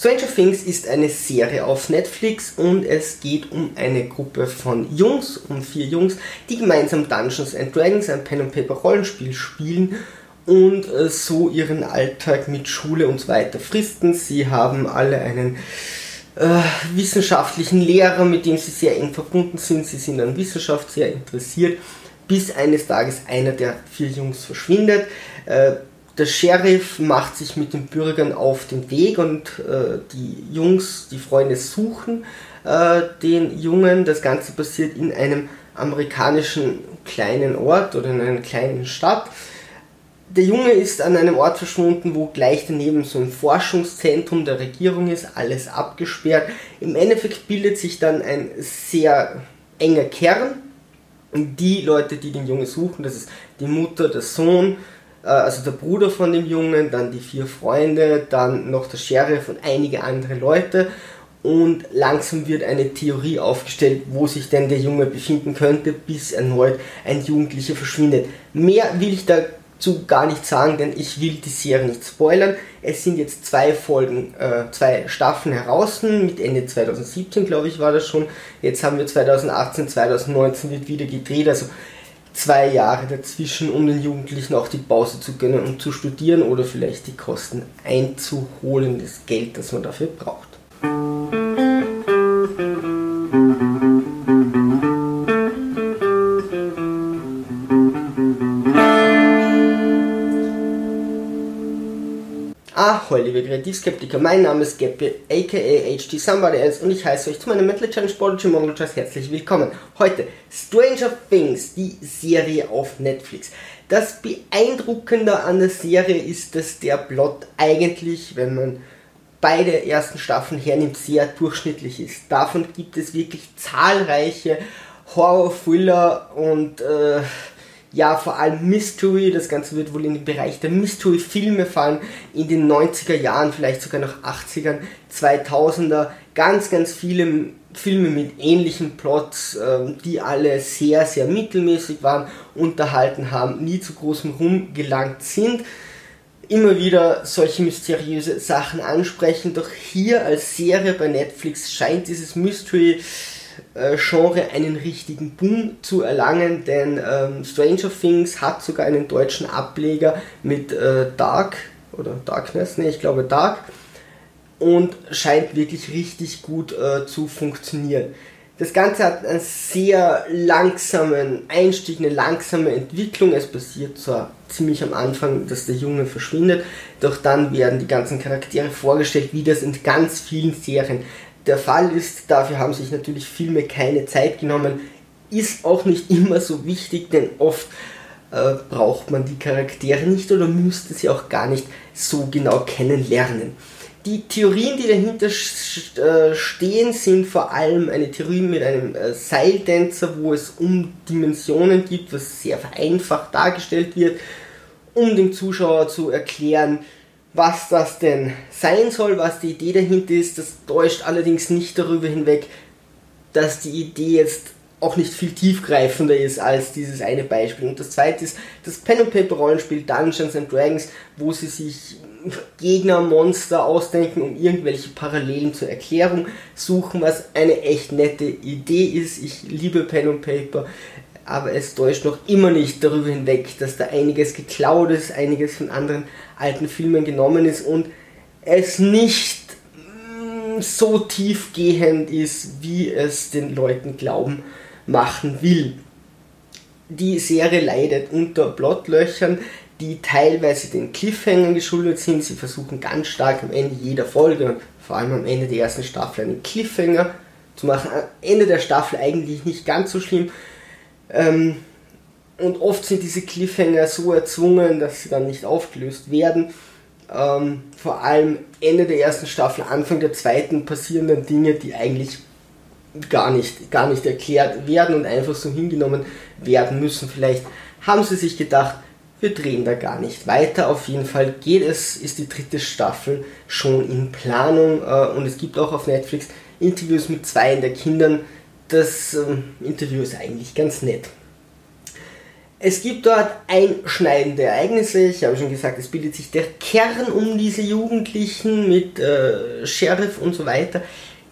Stranger Things ist eine Serie auf Netflix und es geht um eine Gruppe von Jungs, um vier Jungs, die gemeinsam Dungeons and Dragons, ein Pen and Paper Rollenspiel spielen und äh, so ihren Alltag mit Schule und so weiter fristen. Sie haben alle einen äh, wissenschaftlichen Lehrer, mit dem sie sehr eng verbunden sind. Sie sind an Wissenschaft sehr interessiert, bis eines Tages einer der vier Jungs verschwindet. Äh, der Sheriff macht sich mit den Bürgern auf den Weg und äh, die Jungs, die Freunde suchen äh, den Jungen. Das Ganze passiert in einem amerikanischen kleinen Ort oder in einer kleinen Stadt. Der Junge ist an einem Ort verschwunden, wo gleich daneben so ein Forschungszentrum der Regierung ist, alles abgesperrt. Im Endeffekt bildet sich dann ein sehr enger Kern. Die Leute, die den Jungen suchen, das ist die Mutter, der Sohn, also der Bruder von dem Jungen, dann die vier Freunde, dann noch der Sheriff und einige andere Leute. Und langsam wird eine Theorie aufgestellt, wo sich denn der Junge befinden könnte, bis erneut ein Jugendlicher verschwindet. Mehr will ich da zu gar nicht sagen, denn ich will die Serie nicht spoilern. Es sind jetzt zwei Folgen, äh, zwei Staffeln heraus, mit Ende 2017 glaube ich war das schon. Jetzt haben wir 2018, 2019 wird wieder gedreht, also zwei Jahre dazwischen, um den Jugendlichen auch die Pause zu gönnen und zu studieren oder vielleicht die Kosten einzuholen, das Geld, das man dafür braucht. Ahoi, liebe Kreativskeptiker, mein Name ist Geppe, aka HT Somebody Else und ich heiße euch zu meinem Metal Challenge Prodigy Monologist herzlich willkommen. Heute Stranger Things, die Serie auf Netflix. Das Beeindruckende an der Serie ist, dass der Plot eigentlich, wenn man beide ersten Staffeln hernimmt, sehr durchschnittlich ist. Davon gibt es wirklich zahlreiche Horror-Thriller und äh, ja, vor allem Mystery, das Ganze wird wohl in den Bereich der Mystery-Filme fallen, in den 90er Jahren, vielleicht sogar noch 80ern, 2000er, ganz, ganz viele Filme mit ähnlichen Plots, ähm, die alle sehr, sehr mittelmäßig waren, unterhalten haben, nie zu großem Ruhm gelangt sind. Immer wieder solche mysteriöse Sachen ansprechen, doch hier als Serie bei Netflix scheint dieses Mystery Genre einen richtigen Boom zu erlangen, denn ähm, Stranger Things hat sogar einen deutschen Ableger mit äh, Dark oder Darkness, ne, ich glaube Dark und scheint wirklich richtig gut äh, zu funktionieren. Das Ganze hat einen sehr langsamen Einstieg, eine langsame Entwicklung. Es passiert zwar ziemlich am Anfang, dass der Junge verschwindet, doch dann werden die ganzen Charaktere vorgestellt, wie das in ganz vielen Serien der Fall ist. Dafür haben sich natürlich Filme keine Zeit genommen. Ist auch nicht immer so wichtig, denn oft äh, braucht man die Charaktere nicht oder müsste sie auch gar nicht so genau kennenlernen. Die Theorien, die dahinter äh, stehen, sind vor allem eine Theorie mit einem äh, wo es um Dimensionen gibt, was sehr vereinfacht dargestellt wird, um dem Zuschauer zu erklären, was das denn sein soll, was die Idee dahinter ist. Das täuscht allerdings nicht darüber hinweg, dass die Idee jetzt auch nicht viel tiefgreifender ist als dieses eine Beispiel. Und das zweite ist das Pen and Paper Rollenspiel Dungeons and Dragons, wo sie sich Gegner, Monster ausdenken und irgendwelche Parallelen zur Erklärung suchen, was eine echt nette Idee ist. Ich liebe Pen and Paper aber es täuscht noch immer nicht darüber hinweg, dass da einiges geklaut ist, einiges von anderen alten Filmen genommen ist und es nicht mm, so tiefgehend ist, wie es den Leuten glauben machen will. Die Serie leidet unter Plotlöchern, die teilweise den Cliffhangern geschuldet sind. Sie versuchen ganz stark am Ende jeder Folge, vor allem am Ende der ersten Staffel, einen Cliffhanger zu machen. Am Ende der Staffel eigentlich nicht ganz so schlimm, ähm, und oft sind diese Cliffhanger so erzwungen, dass sie dann nicht aufgelöst werden. Ähm, vor allem Ende der ersten Staffel, Anfang der zweiten passieren dann Dinge, die eigentlich gar nicht, gar nicht erklärt werden und einfach so hingenommen werden müssen. Vielleicht haben sie sich gedacht, wir drehen da gar nicht weiter. Auf jeden Fall geht es, ist die dritte Staffel schon in Planung äh, und es gibt auch auf Netflix Interviews mit zwei der Kindern, das ähm, Interview ist eigentlich ganz nett. Es gibt dort einschneidende Ereignisse. Ich habe schon gesagt, es bildet sich der Kern um diese Jugendlichen mit äh, Sheriff und so weiter,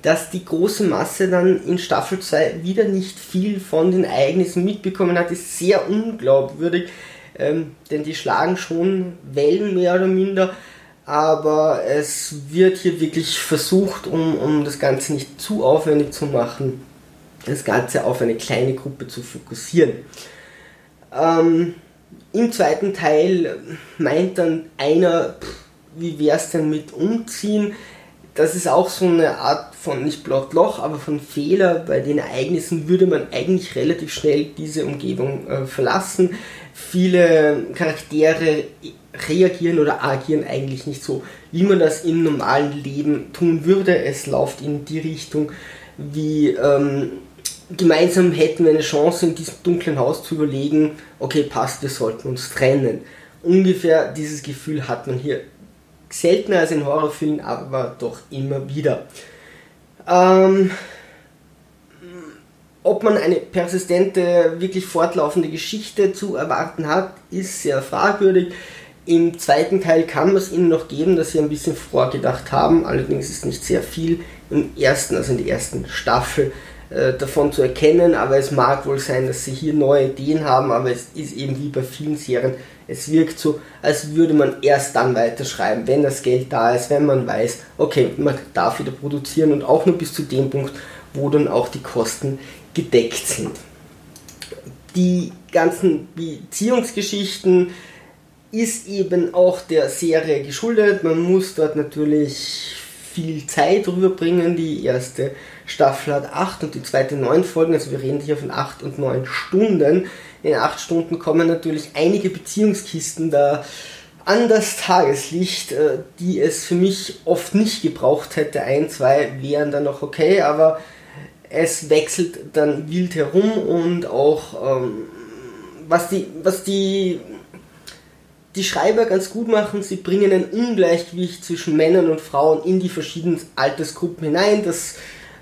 dass die große Masse dann in Staffel 2 wieder nicht viel von den Ereignissen mitbekommen hat, ist sehr unglaubwürdig, ähm, denn die schlagen schon Wellen mehr oder minder, aber es wird hier wirklich versucht, um, um das Ganze nicht zu aufwendig zu machen, das Ganze auf eine kleine Gruppe zu fokussieren. Ähm, Im zweiten Teil meint dann einer, wie wäre es denn mit Umziehen? Das ist auch so eine Art von, nicht Plotloch, aber von Fehler. Bei den Ereignissen würde man eigentlich relativ schnell diese Umgebung äh, verlassen. Viele Charaktere reagieren oder agieren eigentlich nicht so, wie man das im normalen Leben tun würde. Es läuft in die Richtung, wie ähm, gemeinsam hätten wir eine Chance, in diesem dunklen Haus zu überlegen, okay, passt, wir sollten uns trennen. Ungefähr dieses Gefühl hat man hier seltener als in Horrorfilmen, aber doch immer wieder. Ähm, ob man eine persistente, wirklich fortlaufende Geschichte zu erwarten hat, ist sehr fragwürdig. Im zweiten Teil kann man es ihnen noch geben, dass sie ein bisschen vorgedacht haben, allerdings ist nicht sehr viel im ersten, also in der ersten Staffel äh, davon zu erkennen, aber es mag wohl sein, dass sie hier neue Ideen haben, aber es ist eben wie bei vielen Serien, es wirkt so, als würde man erst dann weiterschreiben, wenn das Geld da ist, wenn man weiß, okay, man darf wieder produzieren und auch nur bis zu dem Punkt, wo dann auch die Kosten gedeckt sind. Die ganzen Beziehungsgeschichten ist eben auch der Serie geschuldet. Man muss dort natürlich viel Zeit rüberbringen. Die erste Staffel hat 8 und die zweite 9 Folgen, also wir reden hier von 8 und 9 Stunden. In 8 Stunden kommen natürlich einige Beziehungskisten da an das Tageslicht, äh, die es für mich oft nicht gebraucht hätte. Ein, zwei wären dann noch okay, aber es wechselt dann wild herum und auch ähm, was die, was die die Schreiber ganz gut machen. Sie bringen ein Ungleichgewicht zwischen Männern und Frauen in die verschiedenen Altersgruppen hinein. Das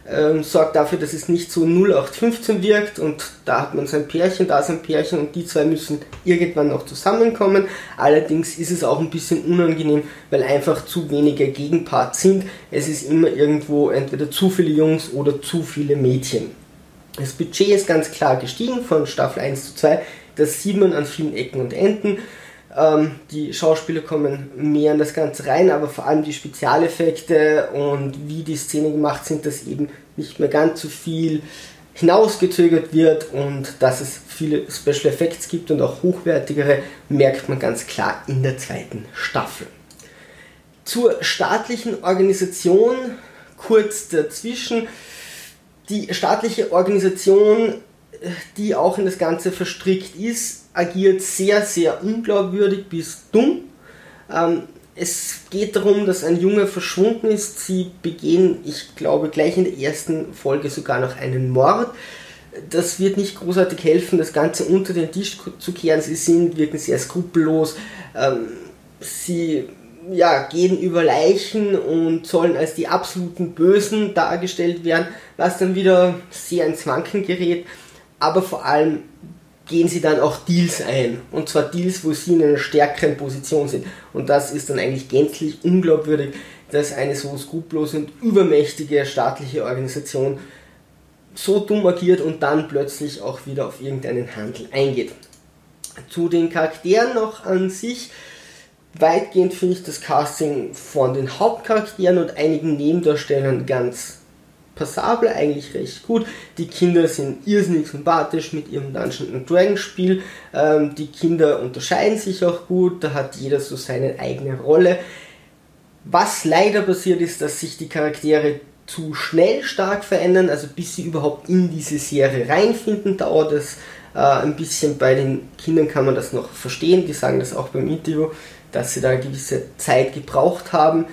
ähm, sorgt dafür, dass es nicht so 0815 wirkt und da hat man sein Pärchen, da sein Pärchen und die zwei müssen irgendwann noch zusammenkommen. Allerdings ist es auch ein bisschen unangenehm, weil einfach zu wenige Gegenparts sind. Es ist immer irgendwo entweder zu viele Jungs oder zu viele Mädchen. Das Budget ist ganz klar gestiegen von Staffel 1 zu 2. Das sieht man an vielen Ecken und Enden. Ähm, die Schauspieler kommen mehr in das Ganze rein, aber vor allem die Spezialeffekte und wie die Szenen gemacht sind, dass eben nicht mehr ganz so viel hinausgezögert wird und dass es viele Special Effects gibt und auch hochwertigere, merkt man ganz klar in der zweiten Staffel. Zur staatlichen Organisation kurz dazwischen. Die staatliche Organisation, die auch in das Ganze verstrickt ist, agiert sehr, sehr unglaubwürdig bis dumm. Ähm, es geht darum, dass ein Junge verschwunden ist. Sie begehen, ich glaube, gleich in der ersten Folge sogar noch einen Mord. Das wird nicht großartig helfen, das Ganze unter den Tisch zu kehren. Sie sind, wirken sehr skrupellos. Ähm, sie ja, gehen über Leichen und sollen als die absoluten Bösen dargestellt werden, was dann wieder sehr ins Wanken gerät. Aber vor allem gehen sie dann auch Deals ein. Und zwar Deals, wo sie in einer stärkeren Position sind. Und das ist dann eigentlich gänzlich unglaubwürdig, dass eine so skrupellose und übermächtige staatliche Organisation so dumm agiert und dann plötzlich auch wieder auf irgendeinen Handel eingeht. Zu den Charakteren noch an sich. Weitgehend finde ich das Casting von den Hauptcharakteren und einigen Nebendarstellern ganz passabel, eigentlich recht gut. Die Kinder sind irrsinnig sympathisch mit ihrem Dungeon Dragons Spiel. Ähm, die Kinder unterscheiden sich auch gut, da hat jeder so seine eigene Rolle. Was leider passiert ist, dass sich die Charaktere zu schnell stark verändern, also bis sie überhaupt in diese Serie reinfinden, dauert es äh, ein bisschen. Bei den Kindern kann man das noch verstehen, die sagen das auch beim Interview, dass sie da eine gewisse Zeit gebraucht haben.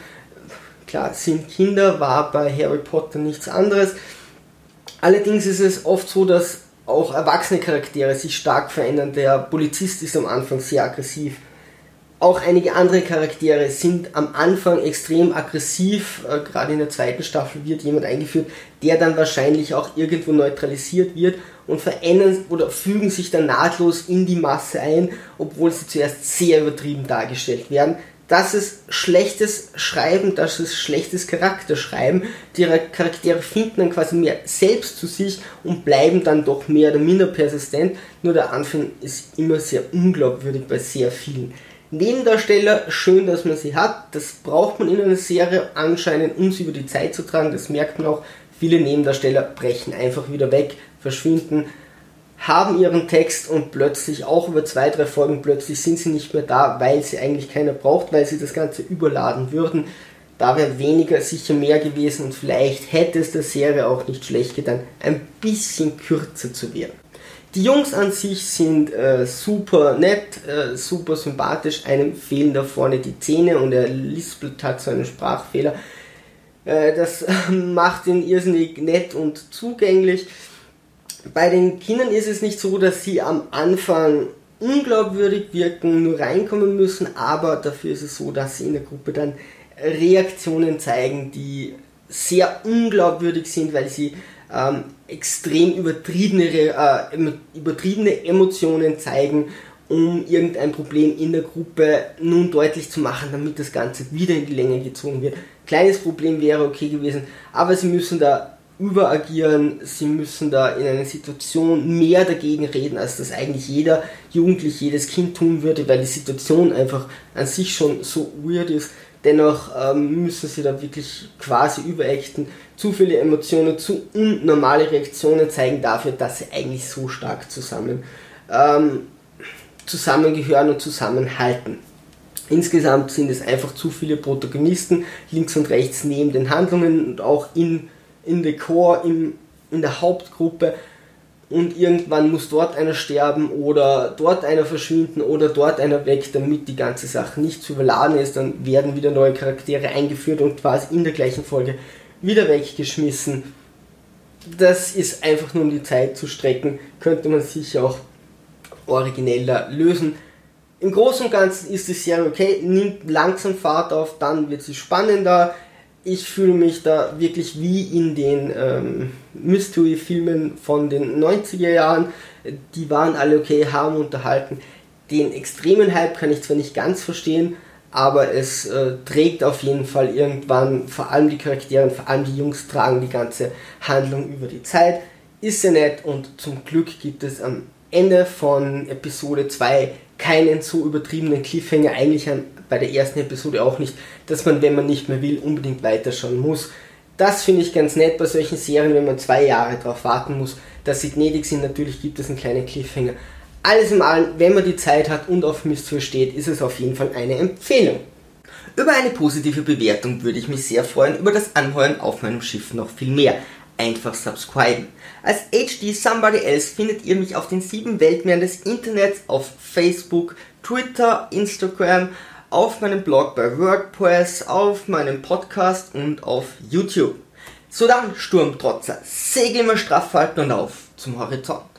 Klar, sind Kinder, war bei Harry Potter nichts anderes. Allerdings ist es oft so, dass auch erwachsene Charaktere sich stark verändern. Der Polizist ist am Anfang sehr aggressiv. Auch einige andere Charaktere sind am Anfang extrem aggressiv. Äh, gerade in der zweiten Staffel wird jemand eingeführt, der dann wahrscheinlich auch irgendwo neutralisiert wird und verändern oder fügen sich dann nahtlos in die Masse ein, obwohl sie zuerst sehr übertrieben dargestellt werden. Das ist schlechtes Schreiben, das ist schlechtes Charakterschreiben. Die Charaktere finden dann quasi mehr selbst zu sich und bleiben dann doch mehr oder minder persistent. Nur der Anfang ist immer sehr unglaubwürdig bei sehr vielen. Nebendarsteller, schön, dass man sie hat. Das braucht man in einer Serie anscheinend, um sie über die Zeit zu tragen. Das merkt man auch. Viele Nebendarsteller brechen einfach wieder weg, verschwinden, haben ihren Text und plötzlich, auch über zwei, drei Folgen, plötzlich sind sie nicht mehr da, weil sie eigentlich keiner braucht, weil sie das Ganze überladen würden. Da wäre weniger sicher mehr gewesen und vielleicht hätte es der Serie auch nicht schlecht getan, ein bisschen kürzer zu werden. Die Jungs an sich sind äh, super nett, äh, super sympathisch. Einem fehlen da vorne die Zähne und er lispelt hat so einen Sprachfehler. Äh, das macht ihn irrsinnig nett und zugänglich. Bei den Kindern ist es nicht so, dass sie am Anfang unglaubwürdig wirken, nur reinkommen müssen, aber dafür ist es so, dass sie in der Gruppe dann Reaktionen zeigen, die sehr unglaubwürdig sind, weil sie ähm, extrem übertriebene, äh, übertriebene Emotionen zeigen, um irgendein Problem in der Gruppe nun deutlich zu machen, damit das Ganze wieder in die Länge gezogen wird. Kleines Problem wäre okay gewesen, aber sie müssen da überagieren, sie müssen da in einer Situation mehr dagegen reden, als das eigentlich jeder Jugendliche, jedes Kind tun würde, weil die Situation einfach an sich schon so weird ist. Dennoch ähm, müssen sie da wirklich quasi überacten, zu viele Emotionen, zu unnormale Reaktionen zeigen dafür, dass sie eigentlich so stark zusammen ähm, zusammengehören und zusammenhalten. Insgesamt sind es einfach zu viele Protagonisten links und rechts neben den Handlungen und auch in, in der Core, in, in der Hauptgruppe und irgendwann muss dort einer sterben oder dort einer verschwinden oder dort einer weg, damit die ganze Sache nicht zu überladen ist. Dann werden wieder neue Charaktere eingeführt und quasi in der gleichen Folge wieder weggeschmissen. Das ist einfach nur um die Zeit zu strecken, könnte man sicher auch origineller lösen. Im Großen und Ganzen ist die Serie okay, nimmt langsam Fahrt auf, dann wird sie spannender ich fühle mich da wirklich wie in den ähm, Mystery-Filmen von den 90er Jahren. Die waren alle okay, haben unterhalten. Den extremen Hype kann ich zwar nicht ganz verstehen, aber es äh, trägt auf jeden Fall irgendwann, vor allem die Charaktere, vor allem die Jungs tragen die ganze Handlung über die Zeit. Ist sehr nett und zum Glück gibt es am Ende von Episode 2 keinen so übertriebenen Cliffhanger, eigentlich bei der ersten Episode auch nicht, dass man, wenn man nicht mehr will, unbedingt weiterschauen muss. Das finde ich ganz nett bei solchen Serien, wenn man zwei Jahre darauf warten muss, dass sie gnädig sind. Natürlich gibt es einen kleinen Cliffhanger. Alles im Allen, wenn man die Zeit hat und auf Mystery steht, ist es auf jeden Fall eine Empfehlung. Über eine positive Bewertung würde ich mich sehr freuen, über das Anheuern auf meinem Schiff noch viel mehr. Einfach subscriben. Als HD Somebody Else findet ihr mich auf den sieben Weltmeeren des Internets auf Facebook, Twitter, Instagram, auf meinem Blog bei WordPress, auf meinem Podcast und auf YouTube. So dann, Sturmtrotzer, Segel immer straff halten und auf zum Horizont.